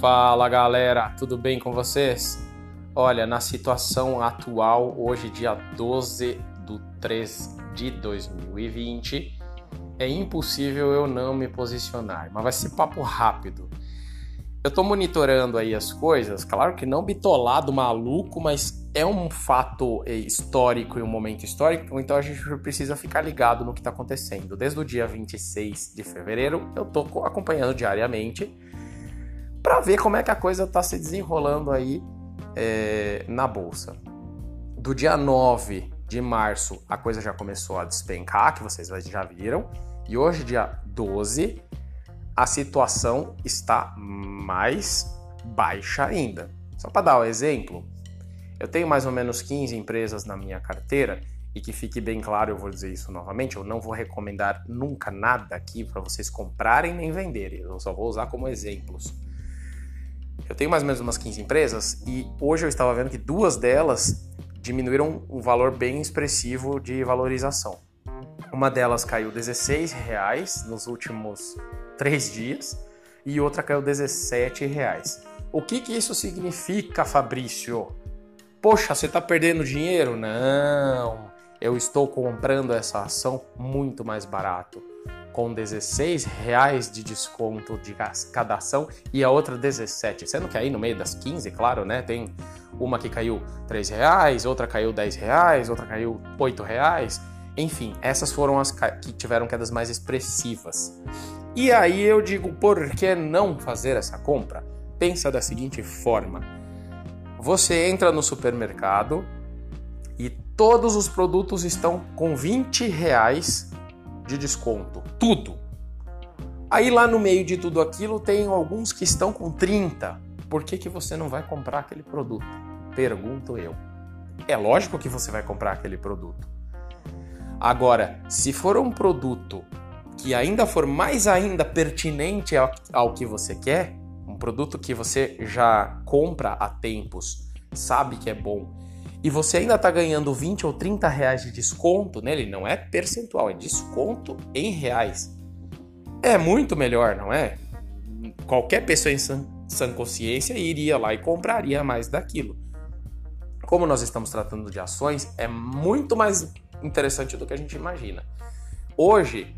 Fala galera, tudo bem com vocês? Olha, na situação atual, hoje, dia 12 do 3 de 2020, é impossível eu não me posicionar, mas vai ser papo rápido. Eu tô monitorando aí as coisas, claro que não bitolado, maluco, mas é um fato eh, histórico e um momento histórico, então a gente precisa ficar ligado no que está acontecendo. Desde o dia 26 de fevereiro, eu tô acompanhando diariamente para ver como é que a coisa está se desenrolando aí é, na bolsa. Do dia 9 de março, a coisa já começou a despencar, que vocês já viram, e hoje, dia 12, a situação está mais baixa ainda. Só para dar um exemplo, eu tenho mais ou menos 15 empresas na minha carteira e que fique bem claro, eu vou dizer isso novamente, eu não vou recomendar nunca nada aqui para vocês comprarem nem venderem, eu só vou usar como exemplos. Eu tenho mais ou menos umas 15 empresas e hoje eu estava vendo que duas delas diminuíram um valor bem expressivo de valorização. Uma delas caiu 16 reais nos últimos três dias e outra caiu 17 reais. O que, que isso significa, Fabrício? Poxa, você está perdendo dinheiro? Não, eu estou comprando essa ação muito mais barato com 16 reais de desconto de cada ação e a outra 17. Sendo que aí no meio das 15, claro, né? Tem uma que caiu 3 reais, outra caiu 10 reais, outra caiu 8 reais. Enfim, essas foram as que tiveram quedas mais expressivas. E aí eu digo, por que não fazer essa compra? Pensa da seguinte forma: você entra no supermercado e todos os produtos estão com 20 reais de desconto. Tudo. Aí lá no meio de tudo aquilo tem alguns que estão com 30. Por que, que você não vai comprar aquele produto? Pergunto eu. É lógico que você vai comprar aquele produto. Agora, se for um produto que ainda for mais ainda pertinente ao, ao que você quer, um produto que você já compra há tempos, sabe que é bom e você ainda está ganhando 20 ou 30 reais de desconto nele, não é percentual, é desconto em reais. É muito melhor, não é? Qualquer pessoa em sã, sã consciência iria lá e compraria mais daquilo. Como nós estamos tratando de ações, é muito mais interessante do que a gente imagina. Hoje,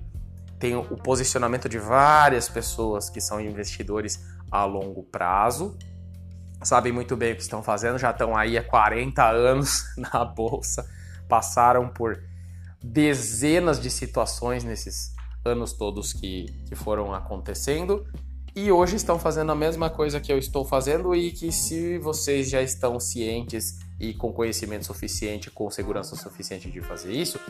tem o posicionamento de várias pessoas que são investidores a longo prazo sabem muito bem o que estão fazendo, já estão aí há 40 anos na bolsa, passaram por dezenas de situações nesses anos todos que, que foram acontecendo. E hoje estão fazendo a mesma coisa que eu estou fazendo e que se vocês já estão cientes e com conhecimento suficiente, com segurança suficiente de fazer isso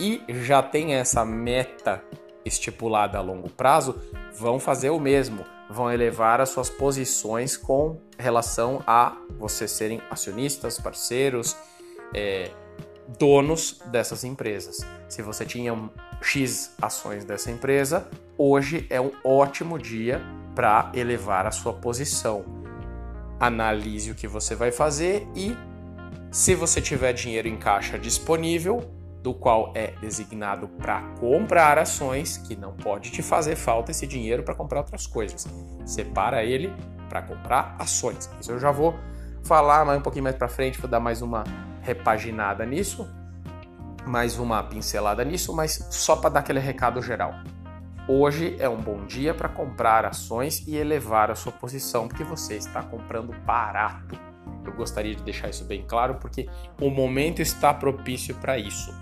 e já tem essa meta estipulada a longo prazo, vão fazer o mesmo vão elevar as suas posições com relação a vocês serem acionistas, parceiros, é, donos dessas empresas. Se você tinha X ações dessa empresa, hoje é um ótimo dia para elevar a sua posição. Analise o que você vai fazer e, se você tiver dinheiro em caixa disponível, do qual é designado para comprar ações, que não pode te fazer falta esse dinheiro para comprar outras coisas. Separa ele para comprar ações. Isso eu já vou falar mais um pouquinho mais para frente, vou dar mais uma repaginada nisso, mais uma pincelada nisso, mas só para dar aquele recado geral. Hoje é um bom dia para comprar ações e elevar a sua posição, porque você está comprando barato. Eu gostaria de deixar isso bem claro, porque o momento está propício para isso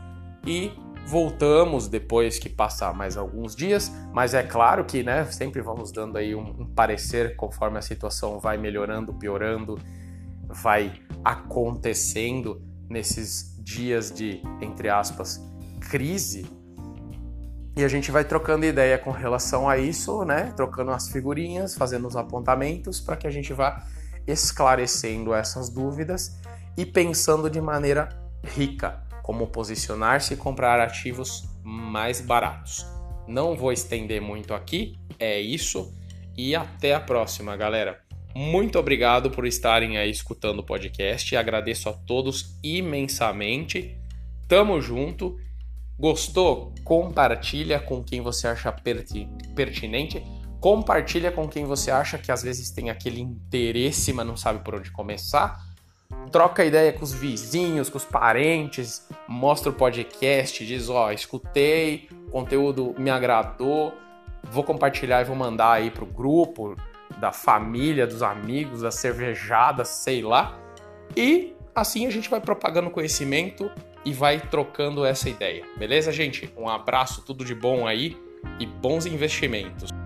e voltamos depois que passar mais alguns dias, mas é claro que, né, sempre vamos dando aí um, um parecer conforme a situação vai melhorando, piorando, vai acontecendo nesses dias de, entre aspas, crise. E a gente vai trocando ideia com relação a isso, né? Trocando as figurinhas, fazendo os apontamentos para que a gente vá esclarecendo essas dúvidas e pensando de maneira rica como posicionar-se e comprar ativos mais baratos. Não vou estender muito aqui, é isso e até a próxima, galera. Muito obrigado por estarem aí escutando o podcast. Agradeço a todos imensamente. Tamo junto. Gostou? Compartilha com quem você acha pertinente. compartilha com quem você acha que às vezes tem aquele interesse, mas não sabe por onde começar. Troca ideia com os vizinhos, com os parentes, mostra o podcast, diz, ó, escutei, conteúdo me agradou, vou compartilhar e vou mandar aí pro grupo da família, dos amigos, da cervejada, sei lá. E assim a gente vai propagando conhecimento e vai trocando essa ideia. Beleza, gente? Um abraço, tudo de bom aí e bons investimentos.